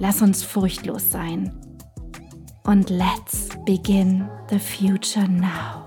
Lass uns furchtlos sein. Und let's begin the future now.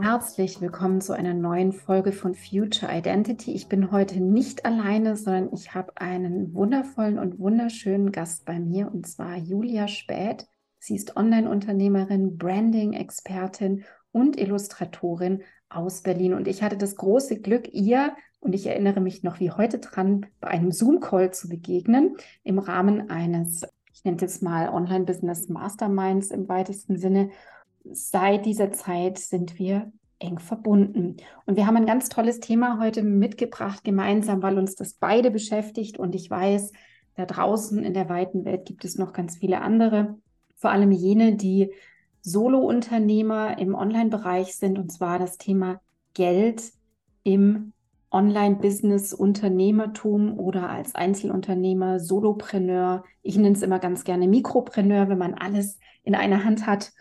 Herzlich willkommen zu einer neuen Folge von Future Identity. Ich bin heute nicht alleine, sondern ich habe einen wundervollen und wunderschönen Gast bei mir und zwar Julia Späth. Sie ist Online-Unternehmerin, Branding-Expertin und Illustratorin aus Berlin. Und ich hatte das große Glück, ihr und ich erinnere mich noch wie heute dran, bei einem Zoom-Call zu begegnen im Rahmen eines, ich nenne es mal Online-Business Masterminds im weitesten Sinne. Seit dieser Zeit sind wir eng verbunden. Und wir haben ein ganz tolles Thema heute mitgebracht, gemeinsam, weil uns das beide beschäftigt. Und ich weiß, da draußen in der weiten Welt gibt es noch ganz viele andere, vor allem jene, die Solo-Unternehmer im Online-Bereich sind, und zwar das Thema Geld im Online-Business, Unternehmertum oder als Einzelunternehmer, Solopreneur. Ich nenne es immer ganz gerne Mikropreneur, wenn man alles in einer Hand hat.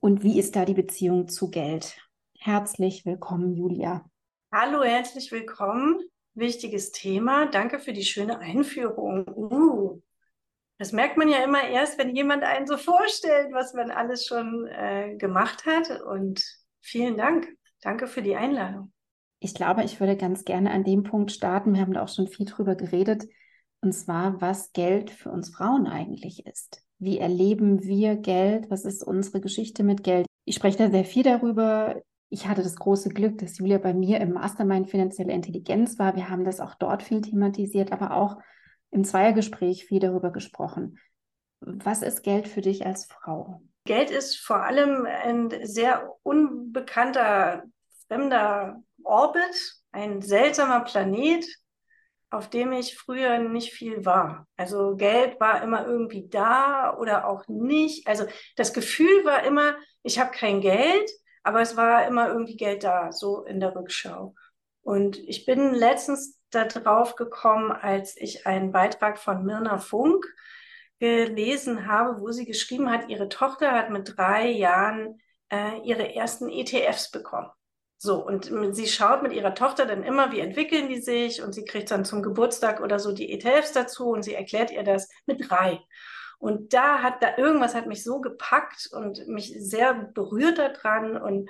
Und wie ist da die Beziehung zu Geld? Herzlich willkommen, Julia. Hallo, herzlich willkommen. Wichtiges Thema. Danke für die schöne Einführung. Uh, das merkt man ja immer erst, wenn jemand einen so vorstellt, was man alles schon äh, gemacht hat. Und vielen Dank. Danke für die Einladung. Ich glaube, ich würde ganz gerne an dem Punkt starten. Wir haben da auch schon viel drüber geredet. Und zwar, was Geld für uns Frauen eigentlich ist. Wie erleben wir Geld? Was ist unsere Geschichte mit Geld? Ich spreche da sehr viel darüber. Ich hatte das große Glück, dass Julia bei mir im Mastermind Finanzielle Intelligenz war. Wir haben das auch dort viel thematisiert, aber auch im Zweiergespräch viel darüber gesprochen. Was ist Geld für dich als Frau? Geld ist vor allem ein sehr unbekannter, fremder Orbit, ein seltsamer Planet, auf dem ich früher nicht viel war. Also Geld war immer irgendwie da oder auch nicht. Also das Gefühl war immer, ich habe kein Geld, aber es war immer irgendwie Geld da, so in der Rückschau. Und ich bin letztens darauf gekommen, als ich einen Beitrag von Mirna Funk gelesen habe, wo sie geschrieben hat, ihre Tochter hat mit drei Jahren äh, ihre ersten ETFs bekommen. So, und sie schaut mit ihrer Tochter dann immer, wie entwickeln die sich und sie kriegt dann zum Geburtstag oder so die ETFs dazu und sie erklärt ihr das mit drei. Und da hat da irgendwas hat mich so gepackt und mich sehr berührt daran. Und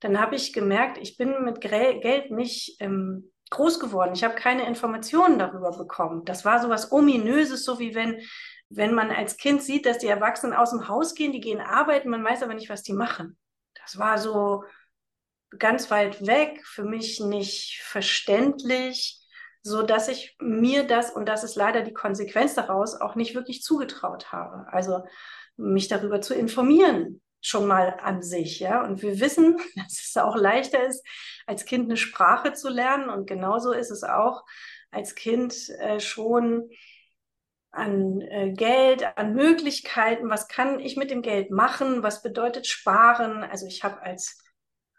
dann habe ich gemerkt, ich bin mit Geld nicht ähm, groß geworden. Ich habe keine Informationen darüber bekommen. Das war so was Ominöses, so wie wenn, wenn man als Kind sieht, dass die Erwachsenen aus dem Haus gehen, die gehen arbeiten, man weiß aber nicht, was die machen. Das war so, ganz weit weg, für mich nicht verständlich, so dass ich mir das, und das ist leider die Konsequenz daraus, auch nicht wirklich zugetraut habe. Also mich darüber zu informieren, schon mal an sich, ja. Und wir wissen, dass es auch leichter ist, als Kind eine Sprache zu lernen. Und genauso ist es auch als Kind äh, schon an äh, Geld, an Möglichkeiten. Was kann ich mit dem Geld machen? Was bedeutet sparen? Also ich habe als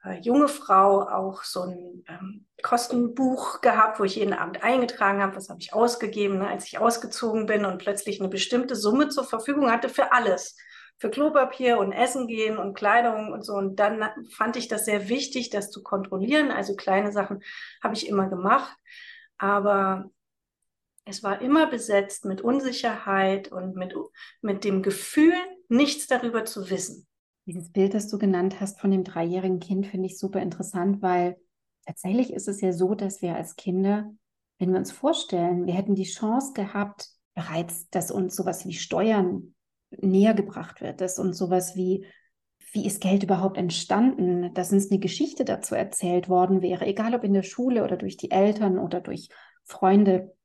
äh, junge Frau auch so ein ähm, Kostenbuch gehabt, wo ich jeden Abend eingetragen habe, was habe ich ausgegeben, ne, als ich ausgezogen bin und plötzlich eine bestimmte Summe zur Verfügung hatte für alles. Für Klopapier und Essen gehen und Kleidung und so. Und dann fand ich das sehr wichtig, das zu kontrollieren. Also kleine Sachen habe ich immer gemacht. Aber es war immer besetzt mit Unsicherheit und mit, mit dem Gefühl, nichts darüber zu wissen. Dieses Bild, das du genannt hast von dem dreijährigen Kind, finde ich super interessant, weil tatsächlich ist es ja so, dass wir als Kinder, wenn wir uns vorstellen, wir hätten die Chance gehabt, bereits, dass uns sowas wie Steuern näher gebracht wird, dass uns sowas wie, wie ist Geld überhaupt entstanden, dass uns eine Geschichte dazu erzählt worden wäre, egal ob in der Schule oder durch die Eltern oder durch Freunde.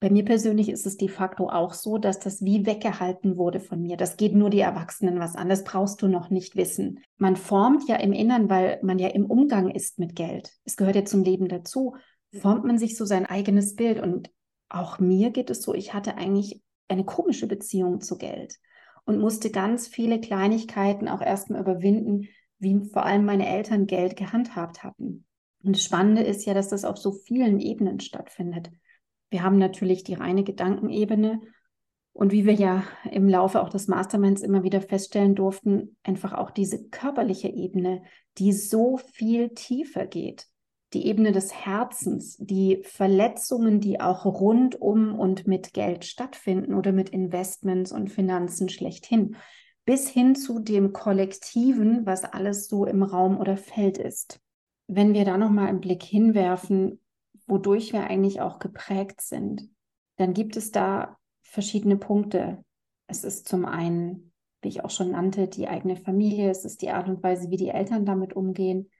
Bei mir persönlich ist es de facto auch so, dass das wie weggehalten wurde von mir. Das geht nur die Erwachsenen was an. Das brauchst du noch nicht wissen. Man formt ja im Innern, weil man ja im Umgang ist mit Geld. Es gehört ja zum Leben dazu. Formt man sich so sein eigenes Bild. Und auch mir geht es so, ich hatte eigentlich eine komische Beziehung zu Geld und musste ganz viele Kleinigkeiten auch erstmal überwinden, wie vor allem meine Eltern Geld gehandhabt hatten. Und das Spannende ist ja, dass das auf so vielen Ebenen stattfindet. Wir haben natürlich die reine Gedankenebene und wie wir ja im Laufe auch des Masterminds immer wieder feststellen durften, einfach auch diese körperliche Ebene, die so viel tiefer geht. Die Ebene des Herzens, die Verletzungen, die auch rund um und mit Geld stattfinden oder mit Investments und Finanzen schlechthin, bis hin zu dem Kollektiven, was alles so im Raum oder Feld ist. Wenn wir da nochmal einen Blick hinwerfen, wodurch wir eigentlich auch geprägt sind, dann gibt es da verschiedene Punkte. Es ist zum einen, wie ich auch schon nannte, die eigene Familie, es ist die Art und Weise, wie die Eltern damit umgehen.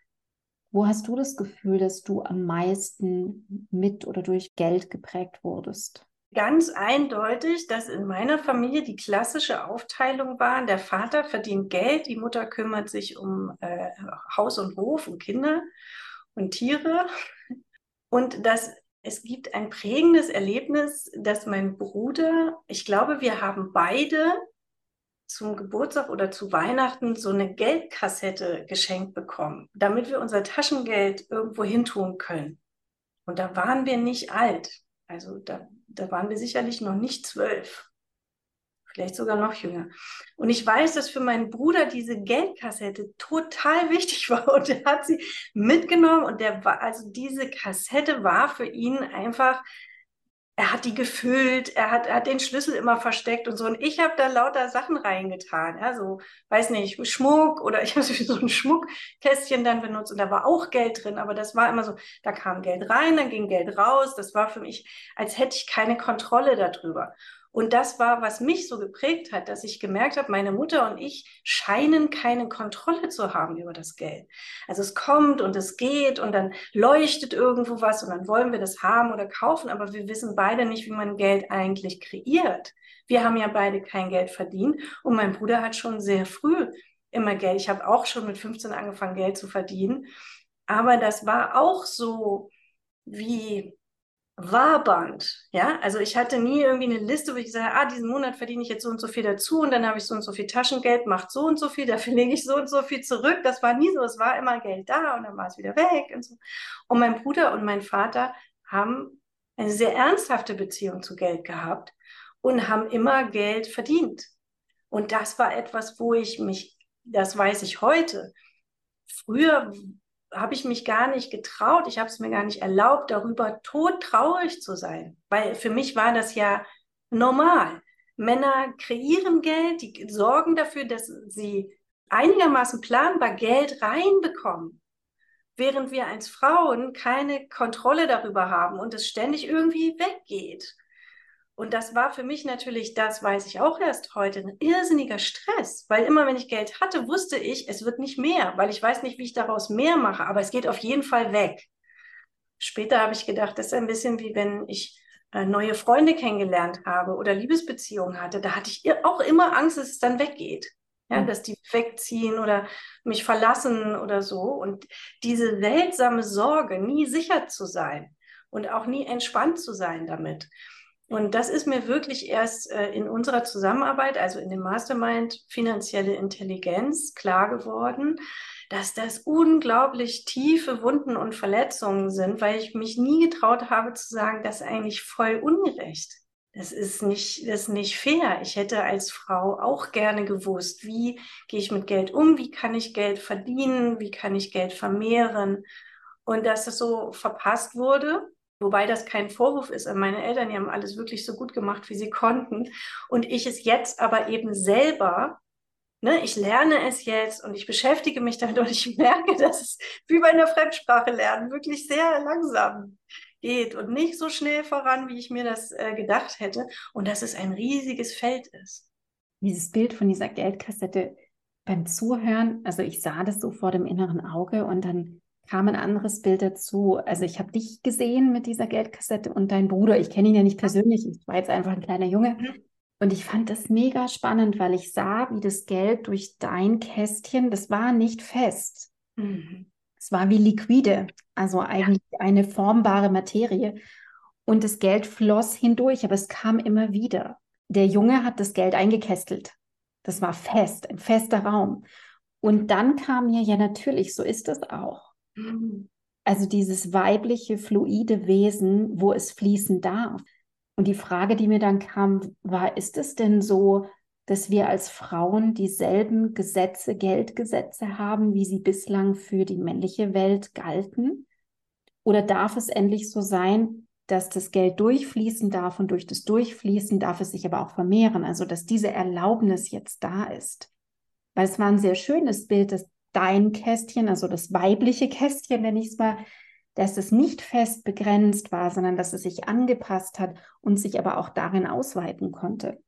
Wo hast du das Gefühl, dass du am meisten mit oder durch Geld geprägt wurdest? Ganz eindeutig, dass in meiner Familie die klassische Aufteilung war, der Vater verdient Geld, die Mutter kümmert sich um äh, Haus und Hof und Kinder und Tiere und dass es gibt ein prägendes Erlebnis, dass mein Bruder, ich glaube, wir haben beide zum Geburtstag oder zu Weihnachten so eine Geldkassette geschenkt bekommen, damit wir unser Taschengeld irgendwo hin tun können. Und da waren wir nicht alt. Also da, da waren wir sicherlich noch nicht zwölf vielleicht sogar noch jünger. Und ich weiß, dass für meinen Bruder diese Geldkassette total wichtig war und er hat sie mitgenommen und der war, also diese Kassette war für ihn einfach, er hat die gefüllt, er hat, er hat den Schlüssel immer versteckt und so. Und ich habe da lauter Sachen reingetan, ja, weiß nicht, Schmuck oder ich habe so ein Schmuckkästchen dann benutzt und da war auch Geld drin, aber das war immer so, da kam Geld rein, dann ging Geld raus. Das war für mich, als hätte ich keine Kontrolle darüber. Und das war, was mich so geprägt hat, dass ich gemerkt habe, meine Mutter und ich scheinen keine Kontrolle zu haben über das Geld. Also es kommt und es geht und dann leuchtet irgendwo was und dann wollen wir das haben oder kaufen, aber wir wissen beide nicht, wie man Geld eigentlich kreiert. Wir haben ja beide kein Geld verdient und mein Bruder hat schon sehr früh immer Geld. Ich habe auch schon mit 15 angefangen, Geld zu verdienen. Aber das war auch so wie wabernd. Ja, also ich hatte nie irgendwie eine Liste, wo ich sage, ah, diesen Monat verdiene ich jetzt so und so viel dazu und dann habe ich so und so viel Taschengeld, macht so und so viel, dafür lege ich so und so viel zurück. Das war nie so. Es war immer Geld da und dann war es wieder weg und so. Und mein Bruder und mein Vater haben eine sehr ernsthafte Beziehung zu Geld gehabt und haben immer Geld verdient. Und das war etwas, wo ich mich, das weiß ich heute, früher habe ich mich gar nicht getraut, ich habe es mir gar nicht erlaubt, darüber todtraurig zu sein, weil für mich war das ja normal. Männer kreieren Geld, die sorgen dafür, dass sie einigermaßen planbar Geld reinbekommen, während wir als Frauen keine Kontrolle darüber haben und es ständig irgendwie weggeht. Und das war für mich natürlich, das weiß ich auch erst heute, ein irrsinniger Stress, weil immer wenn ich Geld hatte, wusste ich, es wird nicht mehr, weil ich weiß nicht, wie ich daraus mehr mache, aber es geht auf jeden Fall weg. Später habe ich gedacht, das ist ein bisschen wie wenn ich äh, neue Freunde kennengelernt habe oder Liebesbeziehungen hatte. Da hatte ich auch immer Angst, dass es dann weggeht. Ja, mhm. dass die wegziehen oder mich verlassen oder so. Und diese seltsame Sorge, nie sicher zu sein und auch nie entspannt zu sein damit. Und das ist mir wirklich erst äh, in unserer Zusammenarbeit, also in dem Mastermind finanzielle Intelligenz, klar geworden, dass das unglaublich tiefe Wunden und Verletzungen sind, weil ich mich nie getraut habe zu sagen, das ist eigentlich voll ungerecht. Das ist nicht, das ist nicht fair. Ich hätte als Frau auch gerne gewusst, wie gehe ich mit Geld um, wie kann ich Geld verdienen, wie kann ich Geld vermehren. Und dass das so verpasst wurde, Wobei das kein Vorwurf ist an meine Eltern, die haben alles wirklich so gut gemacht, wie sie konnten. Und ich es jetzt aber eben selber Ne, ich lerne es jetzt und ich beschäftige mich damit und ich merke, dass es wie bei einer Fremdsprache lernen wirklich sehr langsam geht und nicht so schnell voran, wie ich mir das äh, gedacht hätte und dass es ein riesiges Feld ist. Dieses Bild von dieser Geldkassette beim Zuhören, also ich sah das so vor dem inneren Auge und dann kam ein anderes Bild dazu. Also ich habe dich gesehen mit dieser Geldkassette und dein Bruder. Ich kenne ihn ja nicht persönlich, ich war jetzt einfach ein kleiner Junge. Mhm. Und ich fand das mega spannend, weil ich sah, wie das Geld durch dein Kästchen, das war nicht fest. Mhm. Es war wie liquide, also eigentlich ja. eine formbare Materie. Und das Geld floss hindurch, aber es kam immer wieder. Der Junge hat das Geld eingekästelt. Das war fest, ein fester Raum. Und dann kam mir ja natürlich, so ist es auch. Also dieses weibliche, fluide Wesen, wo es fließen darf. Und die Frage, die mir dann kam, war, ist es denn so, dass wir als Frauen dieselben Gesetze, Geldgesetze haben, wie sie bislang für die männliche Welt galten? Oder darf es endlich so sein, dass das Geld durchfließen darf und durch das Durchfließen darf es sich aber auch vermehren, also dass diese Erlaubnis jetzt da ist? Weil es war ein sehr schönes Bild, dass dein Kästchen, also das weibliche Kästchen, nenne ich es mal, dass es nicht fest begrenzt war, sondern dass es sich angepasst hat und sich aber auch darin ausweiten konnte.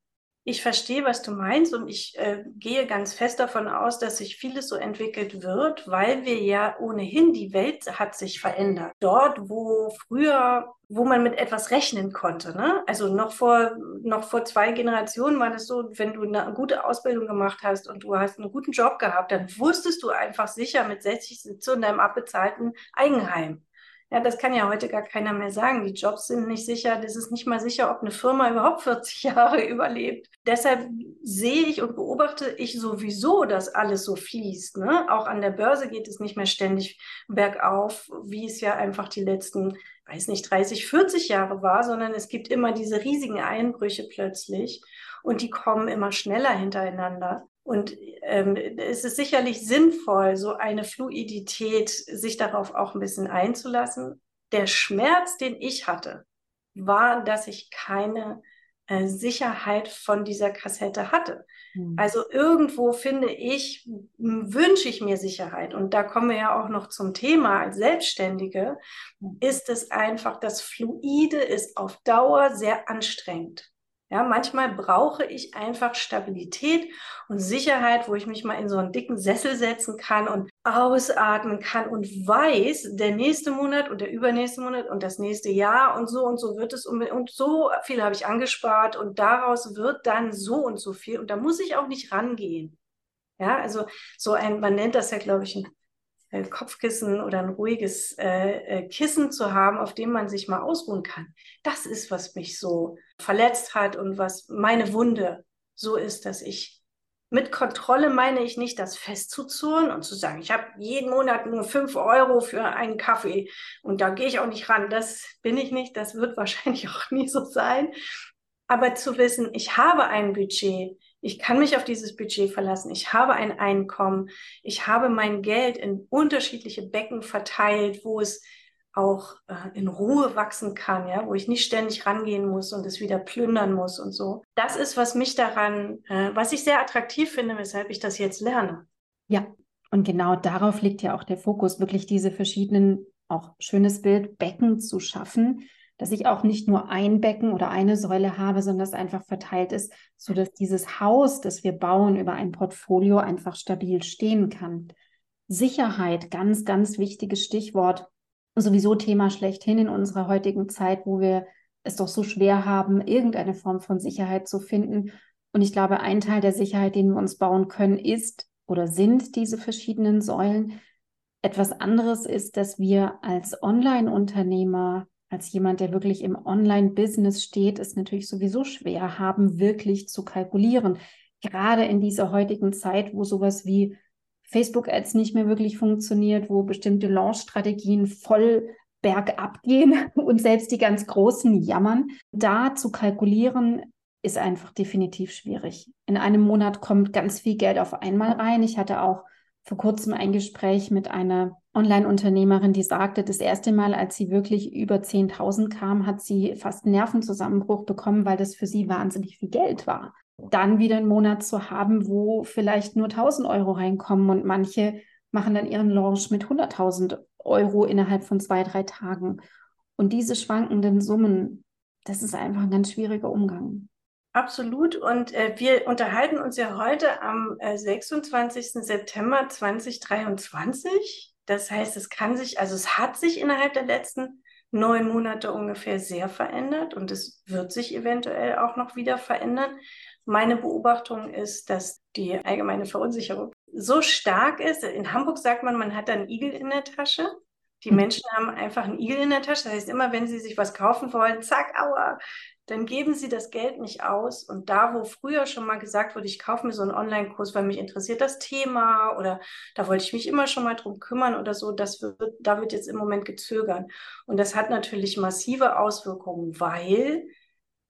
Ich verstehe, was du meinst und ich äh, gehe ganz fest davon aus, dass sich vieles so entwickelt wird, weil wir ja ohnehin die Welt hat sich verändert. Dort, wo früher, wo man mit etwas rechnen konnte, ne? Also noch vor noch vor zwei Generationen war das so, wenn du eine gute Ausbildung gemacht hast und du hast einen guten Job gehabt, dann wusstest du einfach sicher mit 60 Sitze in deinem abbezahlten Eigenheim. Ja, das kann ja heute gar keiner mehr sagen. Die Jobs sind nicht sicher. Das ist nicht mal sicher, ob eine Firma überhaupt 40 Jahre überlebt. Deshalb sehe ich und beobachte ich sowieso, dass alles so fließt. Ne? Auch an der Börse geht es nicht mehr ständig bergauf, wie es ja einfach die letzten, weiß nicht, 30, 40 Jahre war, sondern es gibt immer diese riesigen Einbrüche plötzlich und die kommen immer schneller hintereinander. Und ähm, es ist sicherlich sinnvoll, so eine Fluidität, sich darauf auch ein bisschen einzulassen. Der Schmerz, den ich hatte, war, dass ich keine äh, Sicherheit von dieser Kassette hatte. Mhm. Also irgendwo finde ich, wünsche ich mir Sicherheit. Und da kommen wir ja auch noch zum Thema als Selbstständige, mhm. ist es einfach, das Fluide ist auf Dauer sehr anstrengend. Ja, manchmal brauche ich einfach Stabilität und Sicherheit, wo ich mich mal in so einen dicken Sessel setzen kann und ausatmen kann und weiß, der nächste Monat und der übernächste Monat und das nächste Jahr und so und so wird es und so viel habe ich angespart und daraus wird dann so und so viel und da muss ich auch nicht rangehen. Ja, also so ein, man nennt das ja, glaube ich, ein Kopfkissen oder ein ruhiges äh, äh, Kissen zu haben, auf dem man sich mal ausruhen kann. Das ist, was mich so verletzt hat und was meine Wunde so ist, dass ich mit Kontrolle meine ich nicht, das festzuzurren und zu sagen, ich habe jeden Monat nur fünf Euro für einen Kaffee und da gehe ich auch nicht ran. Das bin ich nicht, das wird wahrscheinlich auch nie so sein. Aber zu wissen, ich habe ein Budget, ich kann mich auf dieses Budget verlassen. Ich habe ein Einkommen. Ich habe mein Geld in unterschiedliche Becken verteilt, wo es auch äh, in Ruhe wachsen kann, ja, wo ich nicht ständig rangehen muss und es wieder plündern muss und so. Das ist, was mich daran, äh, was ich sehr attraktiv finde, weshalb ich das jetzt lerne. Ja, und genau darauf liegt ja auch der Fokus, wirklich diese verschiedenen, auch schönes Bild, Becken zu schaffen, dass ich auch nicht nur ein Becken oder eine Säule habe, sondern dass einfach verteilt ist, sodass dieses Haus, das wir bauen über ein Portfolio, einfach stabil stehen kann. Sicherheit, ganz, ganz wichtiges Stichwort. Sowieso Thema schlechthin in unserer heutigen Zeit, wo wir es doch so schwer haben, irgendeine Form von Sicherheit zu finden. Und ich glaube, ein Teil der Sicherheit, den wir uns bauen können, ist oder sind diese verschiedenen Säulen. Etwas anderes ist, dass wir als Online-Unternehmer als jemand, der wirklich im Online-Business steht, es natürlich sowieso schwer haben, wirklich zu kalkulieren. Gerade in dieser heutigen Zeit, wo sowas wie Facebook-Ads nicht mehr wirklich funktioniert, wo bestimmte Launch-Strategien voll bergab gehen und selbst die ganz Großen jammern, da zu kalkulieren, ist einfach definitiv schwierig. In einem Monat kommt ganz viel Geld auf einmal rein. Ich hatte auch vor kurzem ein Gespräch mit einer Online-Unternehmerin, die sagte, das erste Mal, als sie wirklich über 10.000 kam, hat sie fast einen Nervenzusammenbruch bekommen, weil das für sie wahnsinnig viel Geld war. dann wieder einen Monat zu haben, wo vielleicht nur 1000 Euro reinkommen und manche machen dann ihren Launch mit 100.000 Euro innerhalb von zwei, drei Tagen. Und diese schwankenden Summen, das ist einfach ein ganz schwieriger Umgang. Absolut. Und äh, wir unterhalten uns ja heute am äh, 26. September 2023. Das heißt, es kann sich, also es hat sich innerhalb der letzten neun Monate ungefähr sehr verändert und es wird sich eventuell auch noch wieder verändern. Meine Beobachtung ist, dass die allgemeine Verunsicherung so stark ist. In Hamburg sagt man, man hat einen Igel in der Tasche. Die hm. Menschen haben einfach einen Igel in der Tasche. Das heißt, immer wenn sie sich was kaufen wollen, zack, aua, dann geben sie das Geld nicht aus. Und da, wo früher schon mal gesagt wurde, ich kaufe mir so einen Online-Kurs, weil mich interessiert das Thema oder da wollte ich mich immer schon mal drum kümmern oder so, das wird, da wird jetzt im Moment gezögert. Und das hat natürlich massive Auswirkungen, weil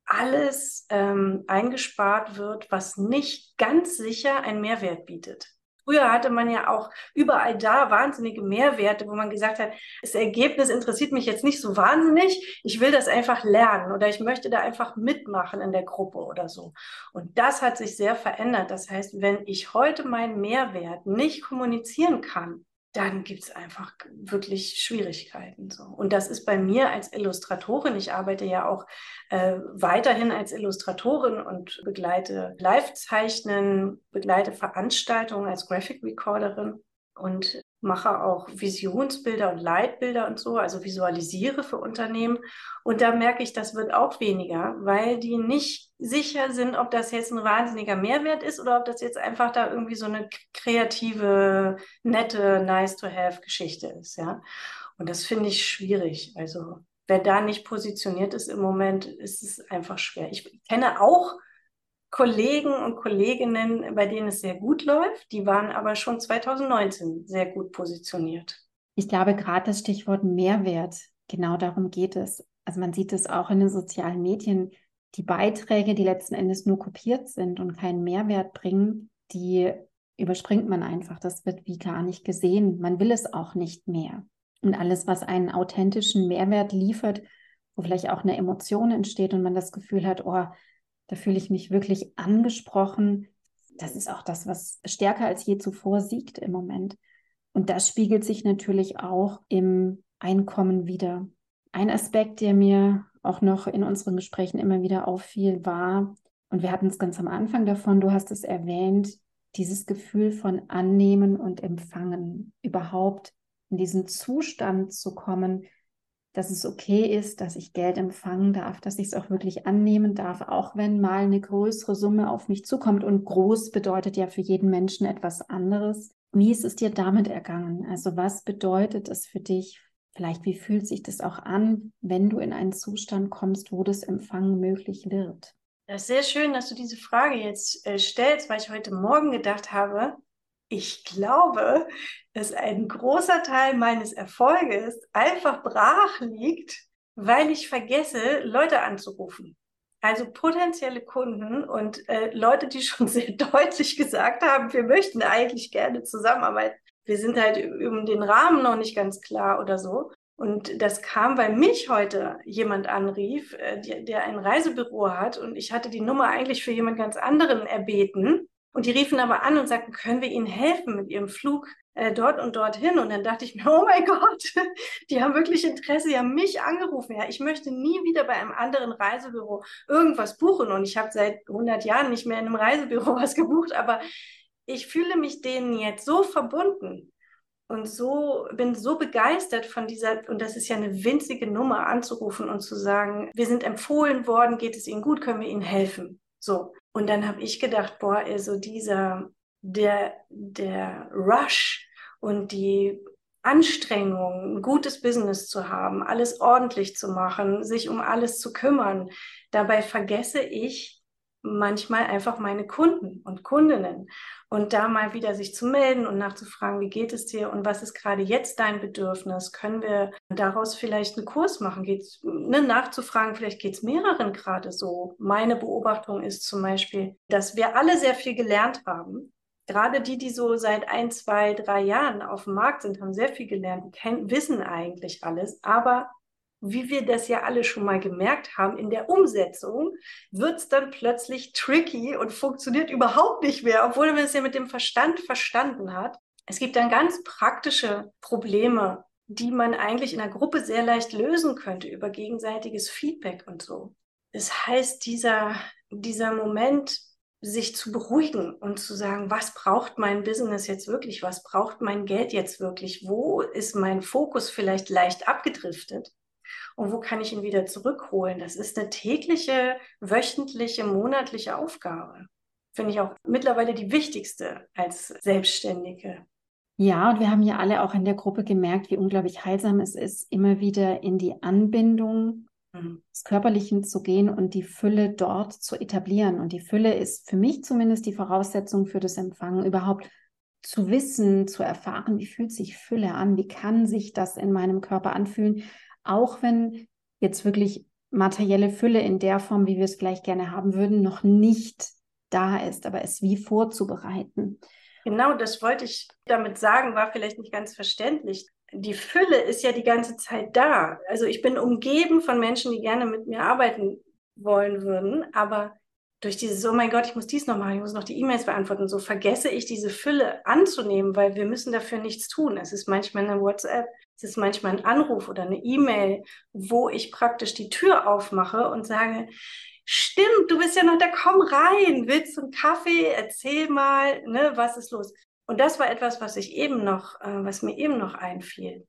alles ähm, eingespart wird, was nicht ganz sicher einen Mehrwert bietet. Früher hatte man ja auch überall da wahnsinnige Mehrwerte, wo man gesagt hat, das Ergebnis interessiert mich jetzt nicht so wahnsinnig, ich will das einfach lernen oder ich möchte da einfach mitmachen in der Gruppe oder so. Und das hat sich sehr verändert. Das heißt, wenn ich heute meinen Mehrwert nicht kommunizieren kann, dann gibt es einfach wirklich Schwierigkeiten. So. Und das ist bei mir als Illustratorin. Ich arbeite ja auch äh, weiterhin als Illustratorin und begleite Live-Zeichnen, begleite Veranstaltungen als Graphic Recorderin und mache auch Visionsbilder und Leitbilder und so, also visualisiere für Unternehmen. Und da merke ich, das wird auch weniger, weil die nicht sicher sind, ob das jetzt ein wahnsinniger Mehrwert ist oder ob das jetzt einfach da irgendwie so eine kreative, nette, nice to have Geschichte ist, ja. Und das finde ich schwierig. Also, wer da nicht positioniert ist im Moment, ist es einfach schwer. Ich kenne auch Kollegen und Kolleginnen, bei denen es sehr gut läuft. Die waren aber schon 2019 sehr gut positioniert. Ich glaube, gerade das Stichwort Mehrwert, genau darum geht es. Also man sieht es auch in den sozialen Medien. Die Beiträge, die letzten Endes nur kopiert sind und keinen Mehrwert bringen, die überspringt man einfach. Das wird wie gar nicht gesehen. Man will es auch nicht mehr. Und alles, was einen authentischen Mehrwert liefert, wo vielleicht auch eine Emotion entsteht und man das Gefühl hat, oh, da fühle ich mich wirklich angesprochen. Das ist auch das, was stärker als je zuvor siegt im Moment. Und das spiegelt sich natürlich auch im Einkommen wieder. Ein Aspekt, der mir auch noch in unseren Gesprächen immer wieder auffiel, war, und wir hatten es ganz am Anfang davon, du hast es erwähnt, dieses Gefühl von Annehmen und Empfangen, überhaupt in diesen Zustand zu kommen, dass es okay ist, dass ich Geld empfangen darf, dass ich es auch wirklich annehmen darf, auch wenn mal eine größere Summe auf mich zukommt. Und groß bedeutet ja für jeden Menschen etwas anderes. Wie ist es dir damit ergangen? Also was bedeutet es für dich? Vielleicht, wie fühlt sich das auch an, wenn du in einen Zustand kommst, wo das Empfangen möglich wird? Das ist sehr schön, dass du diese Frage jetzt äh, stellst, weil ich heute Morgen gedacht habe, ich glaube, dass ein großer Teil meines Erfolges einfach brach liegt, weil ich vergesse, Leute anzurufen. Also potenzielle Kunden und äh, Leute, die schon sehr deutlich gesagt haben, wir möchten eigentlich gerne zusammenarbeiten. Wir sind halt um den Rahmen noch nicht ganz klar oder so. Und das kam, weil mich heute jemand anrief, äh, der, der ein Reisebüro hat und ich hatte die Nummer eigentlich für jemand ganz anderen erbeten. Und die riefen aber an und sagten, können wir Ihnen helfen mit Ihrem Flug äh, dort und dorthin? Und dann dachte ich mir, oh mein Gott, die haben wirklich Interesse, die haben mich angerufen. Ja, ich möchte nie wieder bei einem anderen Reisebüro irgendwas buchen. Und ich habe seit 100 Jahren nicht mehr in einem Reisebüro was gebucht, aber ich fühle mich denen jetzt so verbunden und so bin so begeistert von dieser und das ist ja eine winzige Nummer anzurufen und zu sagen, wir sind empfohlen worden, geht es Ihnen gut, können wir Ihnen helfen. So und dann habe ich gedacht, boah, also dieser, der, der Rush und die Anstrengung, ein gutes Business zu haben, alles ordentlich zu machen, sich um alles zu kümmern. Dabei vergesse ich, manchmal einfach meine Kunden und Kundinnen und da mal wieder sich zu melden und nachzufragen, wie geht es dir und was ist gerade jetzt dein Bedürfnis? Können wir daraus vielleicht einen Kurs machen? Geht's, ne, nachzufragen, vielleicht geht es mehreren gerade so. Meine Beobachtung ist zum Beispiel, dass wir alle sehr viel gelernt haben. Gerade die, die so seit ein, zwei, drei Jahren auf dem Markt sind, haben sehr viel gelernt, kennen, wissen eigentlich alles, aber wie wir das ja alle schon mal gemerkt haben, in der Umsetzung wird es dann plötzlich tricky und funktioniert überhaupt nicht mehr, obwohl man es ja mit dem Verstand verstanden hat. Es gibt dann ganz praktische Probleme, die man eigentlich in der Gruppe sehr leicht lösen könnte über gegenseitiges Feedback und so. Das heißt, dieser, dieser Moment, sich zu beruhigen und zu sagen, was braucht mein Business jetzt wirklich? Was braucht mein Geld jetzt wirklich? Wo ist mein Fokus vielleicht leicht abgedriftet? Und wo kann ich ihn wieder zurückholen? Das ist eine tägliche, wöchentliche, monatliche Aufgabe. Finde ich auch mittlerweile die wichtigste als Selbstständige. Ja, und wir haben ja alle auch in der Gruppe gemerkt, wie unglaublich heilsam es ist, immer wieder in die Anbindung Mhm. des Körperlichen zu gehen und die Fülle dort zu etablieren. Und die Fülle ist für mich zumindest die Voraussetzung für das Empfangen, überhaupt zu wissen, zu erfahren, wie fühlt sich Fülle an, wie kann sich das in meinem Körper anfühlen, auch wenn jetzt wirklich materielle Fülle in der Form, wie wir es vielleicht gerne haben würden, noch nicht da ist, aber es wie vorzubereiten. Genau, das wollte ich damit sagen, war vielleicht nicht ganz verständlich die Fülle ist ja die ganze Zeit da. Also ich bin umgeben von Menschen, die gerne mit mir arbeiten wollen würden, aber durch dieses, oh mein Gott, ich muss dies noch machen, ich muss noch die E-Mails beantworten, so vergesse ich diese Fülle anzunehmen, weil wir müssen dafür nichts tun. Es ist manchmal eine WhatsApp, es ist manchmal ein Anruf oder eine E-Mail, wo ich praktisch die Tür aufmache und sage, stimmt, du bist ja noch da, komm rein, willst du einen Kaffee, erzähl mal, ne, was ist los? Und das war etwas, was ich eben noch, äh, was mir eben noch einfiel.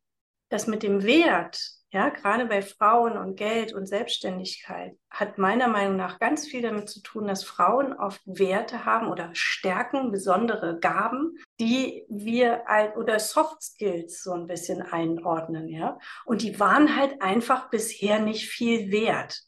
Das mit dem Wert, ja, gerade bei Frauen und Geld und Selbstständigkeit, hat meiner Meinung nach ganz viel damit zu tun, dass Frauen oft Werte haben oder Stärken, besondere Gaben, die wir ein, oder Soft Skills so ein bisschen einordnen, ja. Und die waren halt einfach bisher nicht viel wert.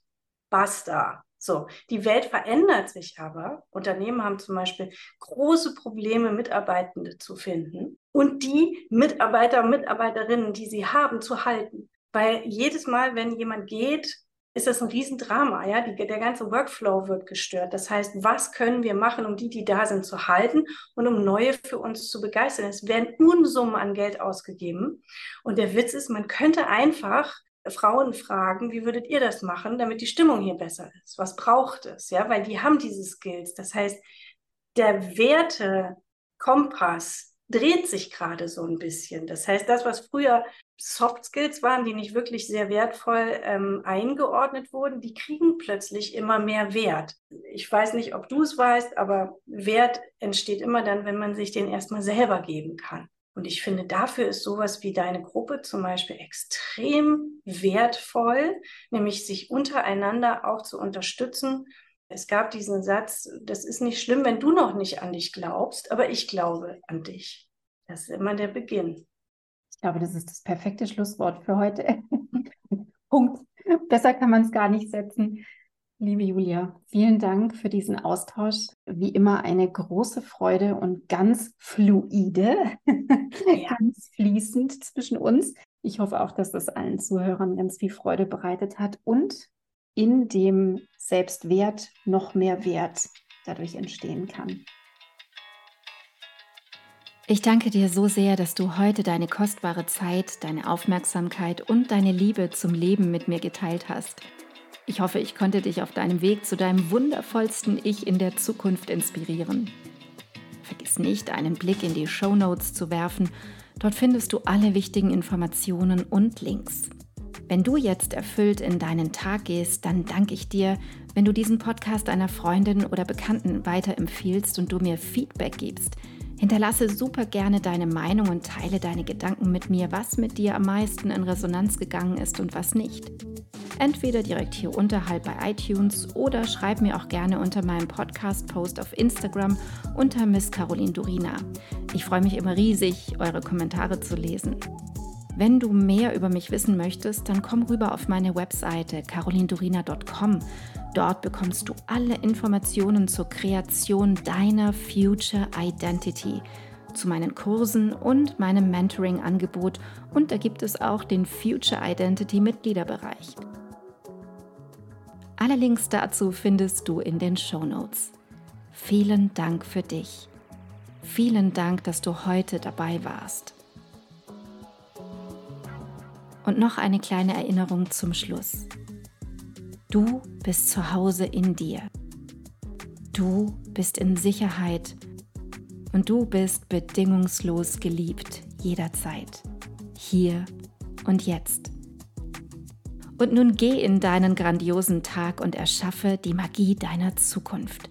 Basta. So, die Welt verändert sich aber. Unternehmen haben zum Beispiel große Probleme, Mitarbeitende zu finden und die Mitarbeiter und Mitarbeiterinnen, die sie haben, zu halten. Weil jedes Mal, wenn jemand geht, ist das ein Riesendrama. Ja? Die, der ganze Workflow wird gestört. Das heißt, was können wir machen, um die, die da sind, zu halten und um neue für uns zu begeistern? Es werden Unsummen an Geld ausgegeben. Und der Witz ist, man könnte einfach Frauen fragen, wie würdet ihr das machen, damit die Stimmung hier besser ist? Was braucht es? Ja, weil die haben diese Skills. Das heißt, der Wertekompass dreht sich gerade so ein bisschen. Das heißt, das, was früher Soft Skills waren, die nicht wirklich sehr wertvoll ähm, eingeordnet wurden, die kriegen plötzlich immer mehr Wert. Ich weiß nicht, ob du es weißt, aber Wert entsteht immer dann, wenn man sich den erstmal selber geben kann. Und ich finde, dafür ist sowas wie deine Gruppe zum Beispiel extrem wertvoll, nämlich sich untereinander auch zu unterstützen. Es gab diesen Satz, das ist nicht schlimm, wenn du noch nicht an dich glaubst, aber ich glaube an dich. Das ist immer der Beginn. Ich glaube, das ist das perfekte Schlusswort für heute. Punkt. Besser kann man es gar nicht setzen. Liebe Julia, vielen Dank für diesen Austausch. Wie immer eine große Freude und ganz fluide, ja. ganz fließend zwischen uns. Ich hoffe auch, dass das allen Zuhörern ganz viel Freude bereitet hat und in dem Selbstwert noch mehr Wert dadurch entstehen kann. Ich danke dir so sehr, dass du heute deine kostbare Zeit, deine Aufmerksamkeit und deine Liebe zum Leben mit mir geteilt hast. Ich hoffe, ich konnte dich auf deinem Weg zu deinem wundervollsten Ich in der Zukunft inspirieren. Vergiss nicht, einen Blick in die Show Notes zu werfen. Dort findest du alle wichtigen Informationen und Links. Wenn du jetzt erfüllt in deinen Tag gehst, dann danke ich dir, wenn du diesen Podcast einer Freundin oder Bekannten weiterempfiehlst und du mir Feedback gibst. Hinterlasse super gerne deine Meinung und teile deine Gedanken mit mir, was mit dir am meisten in Resonanz gegangen ist und was nicht. Entweder direkt hier unterhalb bei iTunes oder schreib mir auch gerne unter meinem Podcast-Post auf Instagram unter Miss Caroline Durina. Ich freue mich immer riesig, eure Kommentare zu lesen. Wenn du mehr über mich wissen möchtest, dann komm rüber auf meine Webseite carolindurina.com. Dort bekommst du alle Informationen zur Kreation deiner Future Identity, zu meinen Kursen und meinem Mentoring-Angebot und da gibt es auch den Future Identity Mitgliederbereich. Alle Links dazu findest du in den Show Notes. Vielen Dank für dich. Vielen Dank, dass du heute dabei warst. Und noch eine kleine Erinnerung zum Schluss. Du bist zu Hause in dir. Du bist in Sicherheit und du bist bedingungslos geliebt jederzeit, hier und jetzt. Und nun geh in deinen grandiosen Tag und erschaffe die Magie deiner Zukunft.